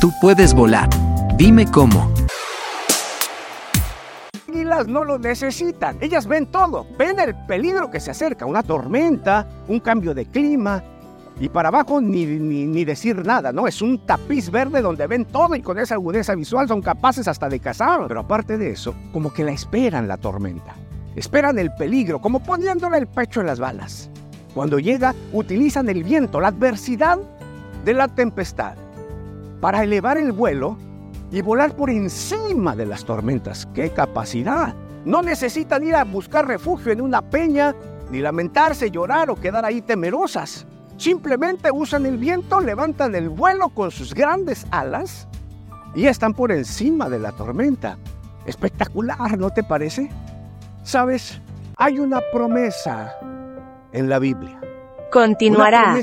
Tú puedes volar. Dime cómo. no lo necesitan. Ellas ven todo. Ven el peligro que se acerca, una tormenta, un cambio de clima. Y para abajo ni, ni, ni decir nada, ¿no? Es un tapiz verde donde ven todo y con esa agudeza visual son capaces hasta de cazar. Pero aparte de eso, como que la esperan la tormenta. Esperan el peligro, como poniéndole el pecho en las balas. Cuando llega, utilizan el viento, la adversidad de la tempestad, para elevar el vuelo y volar por encima de las tormentas. ¡Qué capacidad! No necesitan ir a buscar refugio en una peña, ni lamentarse, llorar o quedar ahí temerosas. Simplemente usan el viento, levantan el vuelo con sus grandes alas y están por encima de la tormenta. Espectacular, ¿no te parece? Sabes, hay una promesa en la Biblia. Continuará.